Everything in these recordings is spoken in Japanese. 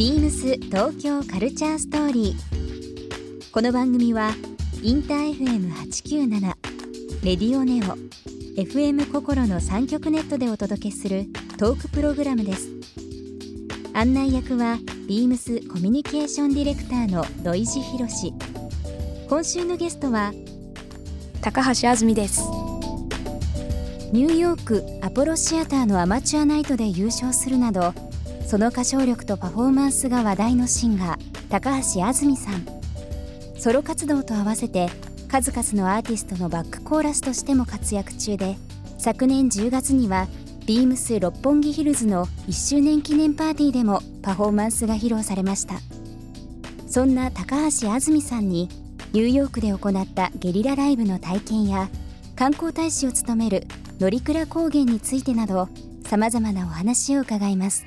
ビームス東京カルチャーストーリー。この番組はインター FM897 レディオネオ FM 心の三極ネットでお届けするトークプログラムです。案内役はビームスコミュニケーションディレクターの土井博志。今週のゲストは高橋あずみですニューヨークアポロシアターのアマチュアナイトで優勝するなどその歌唱力とパフォーマンスが話題のシンガー高橋あずみさん。ソロ活動と合わせて数々のアーティストのバックコーラスとしても活躍中で昨年10月にはビームス六本木ヒルズの1周年記念パーティーでもパフォーマンスが披露されました。そんな高橋あずみさんにニューヨークで行ったゲリラライブの体験や観光大使を務める乗鞍高原についてなどさまざまなお話を伺います。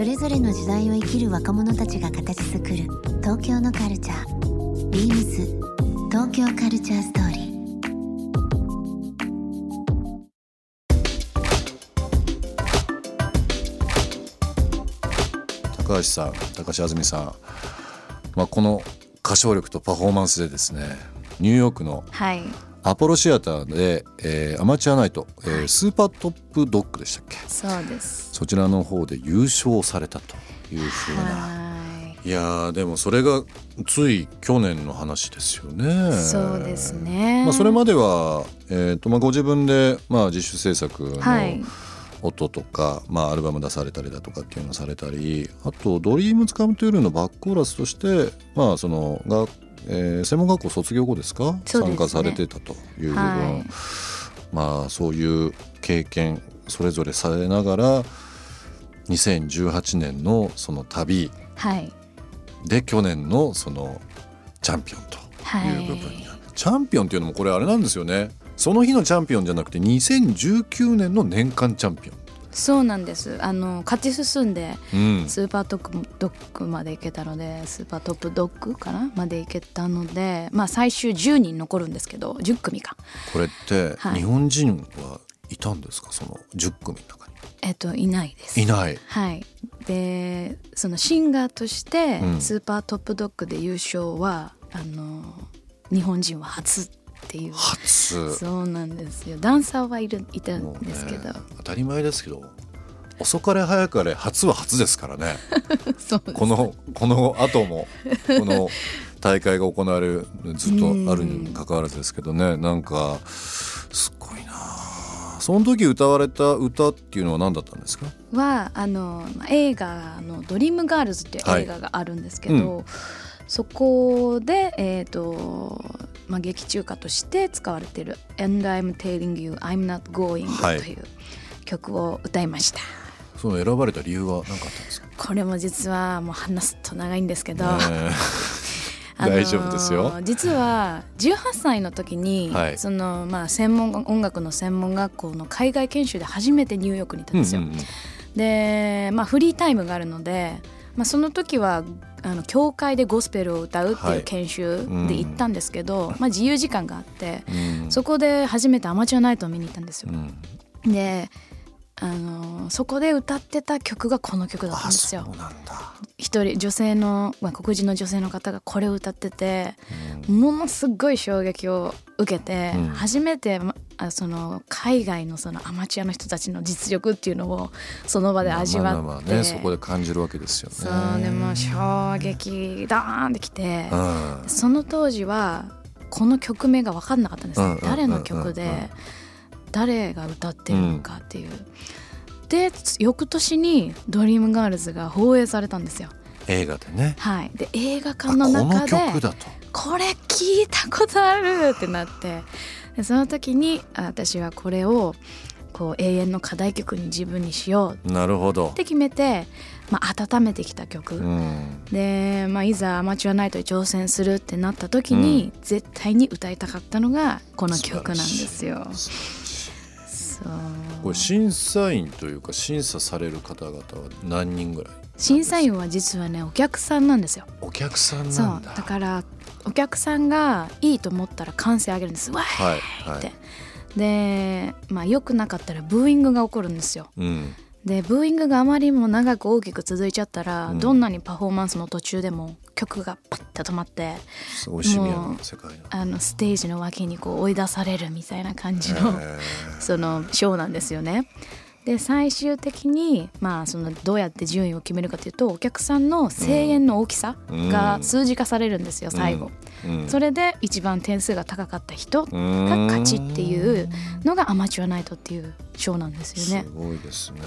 それぞれの時代を生きる若者たちが形作る東京のカルチャー。Beams 東京カルチャーストーリー。高橋さん高橋あずみさん、まあ、この歌唱力とパフォーマンスでですねニューヨークのはいアポロシアターで、えーアマチュアナイト、えースーパートップドッグでしたっけ？そうです。そちらの方で優勝されたというふうな。はいやーでもそれがつい去年の話ですよね。そうですね。まあ、それまでは、えーとまあ、ご自分で、まあ、自主制作のはい。音とか、まあ、アルバム出されたりだとかっていうのをされたりあと「ドリームズカムトゥールのバックコーラスとして、まあそのがえー専門学校卒業後ですか？ね。参加されてたという部分、はい。まあそういう経験それぞれされながら2018年のその旅はい。で去年のそのチャンピオンという部分になる、チャンピオンっていうのもこれあれなんですよね。その日のチャンピオンじゃなくて2019年の年間チャンピそうなんです。あの勝ち進んでうん、スーパートップドッグまで行けたのでスーパートップドッグかな？まで行けたのでまあ最終10人残るんですけど10組か。これってはい。日本人はいたんですか？その10組の中えっといないです。にいない。はい、でそのシンガーとしてうん。スーパートップドッグで優勝は、あの日本人は初っていう。初。そうなんですよ。ダンサーはいるいたんですけど、当たり前ですけど遅かれ早かれ初は初ですからね。このこの後もこの大会が行われるずっとあるにもかかわらずですけどね。なんかすごいなあその時歌われた歌っていうのは何だったんですか？はあのまあ映画の「ドリームガールズ」っていうはい。映画があるんですけど、そこで、えーとまあ、劇中歌として使われている「And I'm telling you I'm not going」はい。という曲を歌いました。その選ばれた理由は何かあったんですか、これも実はもう話すと長いんですけど、大丈夫ですよ。実は18歳の時に、はい。そのまあ専門音楽の専門学校の海外研修で初めてニューヨークに行ったんですよ。うんうんうん。で、まあ、フリータイムがあるので、まあ、その時はあの教会でゴスペルを歌うってはい。いう研修で行ったんですけど、まあ、自由時間があって、うん。そこで初めてアマチュアナイトを見に行ったんですよ。う。ん。であのそこで歌ってた曲がこの曲だったんあですよ。一人女性の、まあ、黒人の女性の方がこれを歌っててものすごい衝撃を受けて、うん。初めてまあその海外のそのアマチュアの人たちの実力っていうのをその場で味わって、まあまあまあねそこで感じるわけですよね。そうでも衝撃ダーンってきて、うん。その当時はこの曲名が分かんなかったんですね。うんうんうんうん。誰の曲で誰が歌ってるのかっていう。で翌年に「ドリームガールズ」が放映されたんですよ。映画でね。はい、で映画あ館の中でこの曲だと。これ聞いたことあるってなって。でその時にあ私はこれをこう永遠の課題曲に自分にしようなるほど。って決めてまあ、温めてきた曲、うん。で、まあ、いざアマチュアナイトに挑戦するってなった時に、絶対に歌いたかったのがこの曲なんですよ。これ審査員というか審査される方々は何人ぐらい審査員は実はねお客さんなんですよ。お客さんそうだだからお客さんがいいと思ったら歓声上げるんです。わはい。ーって、はい、でまあ良くなかったらブーイングが起こるんですよ。うん、でブーイングがあまりにも長く大きく続いちゃったら、うん。どんなにパフォーマンスの途中でも曲がパッて止まってすごいシビアな世界なあのステージの脇にこう追い出されるみたいな感じのへ そのショーなんですよね。で最終的に、まあ、そのどうやって順位を決めるかというとお客さんの声援の大きさが数字化されるんですよ、最後。ーうん。それで一番点数が高かった人がうん勝ちっていうのがアマチュアナイトっていうショーなんですよね。す。ごいですね。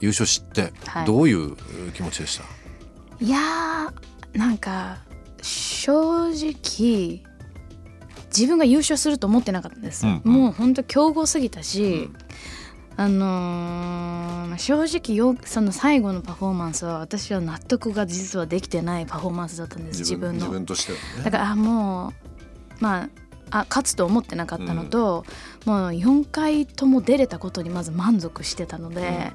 優勝してはい。どういう気持ちでした、いやーなんか正直自分が優勝すると思ってなかったんです、うんうん。もう本当強豪すぎたし、あのー正直よその最後のパフォーマンスは私は納得が実はできてないパフォーマンスだったんです自分の。自分としてはね。だからあもうまああ勝つと思ってなかったのと、もう4回とも出れたことにまず満足してたので、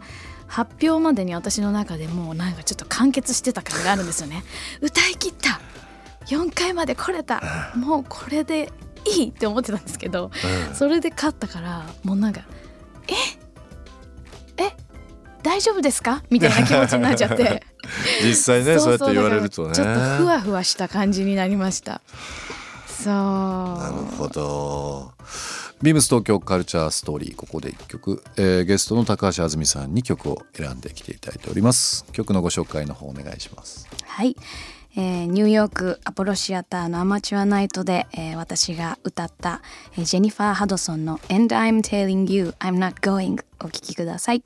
発表までに私の中でもうなんかちょっと完結してた感があるんですよね。歌い切った。4回まで来れた。もうこれでいいって思ってたんですけどうん。それで勝ったからもうなんかえ？え？大丈夫ですか？みたいな気持ちになっちゃって。実際ねそうやって言われるとね。ちょっとふわふわした感じになりました。そう。なるほどビームス東京カルチャーストーリーここで一曲、えーゲストの高橋あずみさんに曲を選んできていただいております。曲のご紹介の方お願いします。はい、えーニューヨークアポロシアターのアマチュアナイトで、えー私が歌った、えージェニファー・ハドソンの「And I'm telling you I'm not going」お聴きください。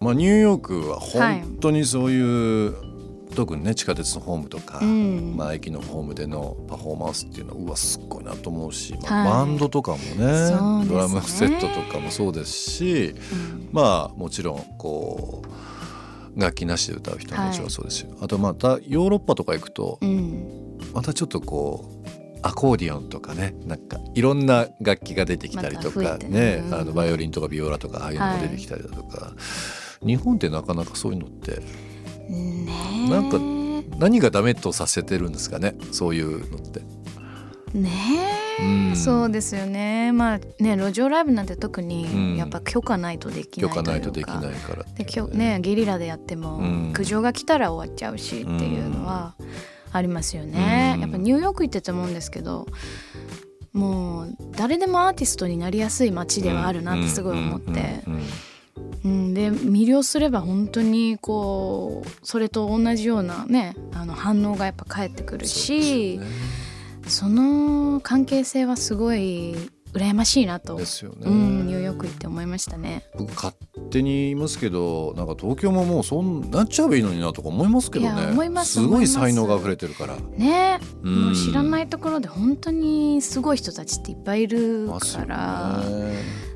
まあニューヨークは本当にそういう、特にね地下鉄のホームとか、うん。まあ、駅のホームでのパフォーマンスっていうのはうわすっごいなと思うし、まあはい。バンドとかもねそうですね。ドラムセットとかもそうですしまあもちろんこう楽器なしで歌う人ももちろんそうですし、あとまたヨーロッパとか行くとうん。またちょっとこうアコーディオンとかねなんかいろんな楽器が出てきたりとかね。ね、うん。あのバイオリンとかビオラとかああいうのも出てきたりだとか、日本ってなかなかそういうのってねえ。なんか何がダメとさせてるんですかね？そういうのって。ねえ、うん。そうですよね。まあね路上ライブなんて特うん。にやっぱ許可ないとでき許ないというか。可ないとできないからできょねゲリラでやってもうん。苦情が来たら終わっちゃうしっていうのはありますよね、うん。やっぱニューヨーク行ってて思うんですけどもう誰でもアーティストになりやすい街ではあるなってすごい思って、うんうん。で魅了すれば本当にこうそれと同じようなねあの反応がやっぱ返ってくるしそうそ,、の関係性はすごい羨ましいなと、ですよね。うん、ニューヨーク行って思いましたね。僕勝手に言いますけどなんか東京ももうそうなっちゃえばいいのになとか思いますけどいやね思いますすごい才能が溢れてるから。ね。うん。もう知らないところで本当にすごい人たちっていっぱいいるから、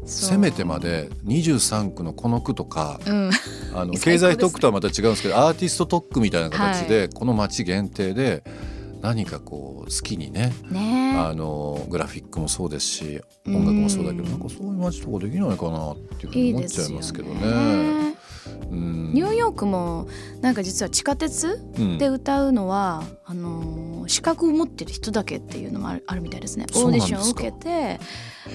せめてまで23区のこの区とかうん、あの 経済特区とはまた違うんですけどアーティスト特区みたいな形で、この町限定で何かこう好きにねね。あのグラフィックもそうですし音楽もそうだけどうん。なんかそういう街とかできないかなっていうふうに思っちゃいますけどね。ねうんニューヨークもなんか実は地下鉄うん。で歌うのは、あのー資格を持ってる人だけっていうのもあるみたいですね。オーディションを受けて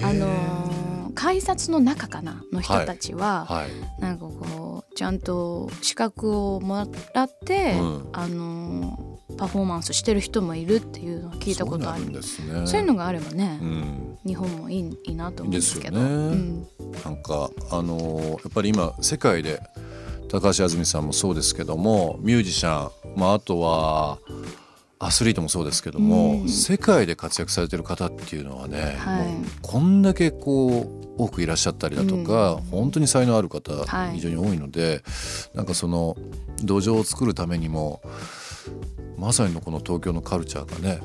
あのー改札の中かなの人たちは、はい。なんかこうちゃんと資格をもらって、うん。あのーパフォーマンスしてる人もいるっていうのは聞いたことあるそうなんですね。そういうのがあればね、うん。日本もいいいいなと思うんですけど。ね。うん。なんかあのーやっぱり今世界で高橋あずみさんもそうですけどもミュージシャン、まあ、あとはアスリートもそうですけども、うん。世界で活躍されてる方っていうのはね、はい。もうこんだけこう多くいらっしゃったりだとか、本当に才能ある方はい。非常に多いので、なんかその土壌を作るためにもまさにこの東京のカルチャーがね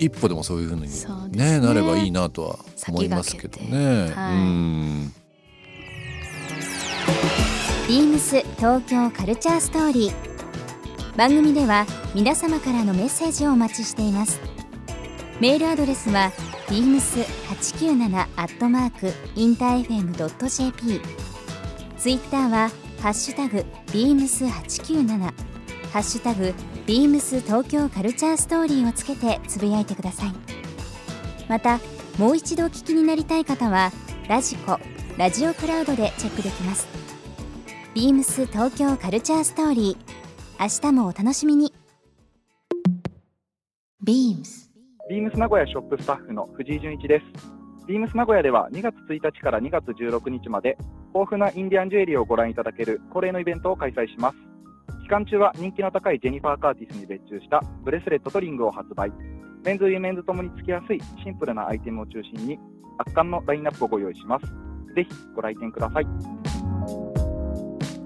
一歩でもそういうふうにねね。なればいいなとは思いますけどね。はい。うんビームス東京カルチャーストーリー。番組では皆様からのメッセージをお待ちしています。メールアドレスは beams897 アットマークインター FM.jp ツイッターはハッシュタグ beams897 ハッシュタグビームス東京カルチャーストーリーをつけてつぶやいてください。またもう一度お聞きになりたい方はラジコラジオクラウドでチェックできます。ビームス東京カルチャーストーリー明日もお楽しみにビームスビームス名古屋ショップスタッフの藤井純一です。ビームス名古屋では2月1日から2月16日まで豊富なインディアンジュエリーをご覧いただける恒例のイベントを開催します。期間中は人気の高いジェニファー・カーティスに別注したブレスレットとリングを発売。メンズ・ウィメンズともにつけやすいシンプルなアイテムを中心に圧巻のラインナップをご用意します。ぜひご来店ください。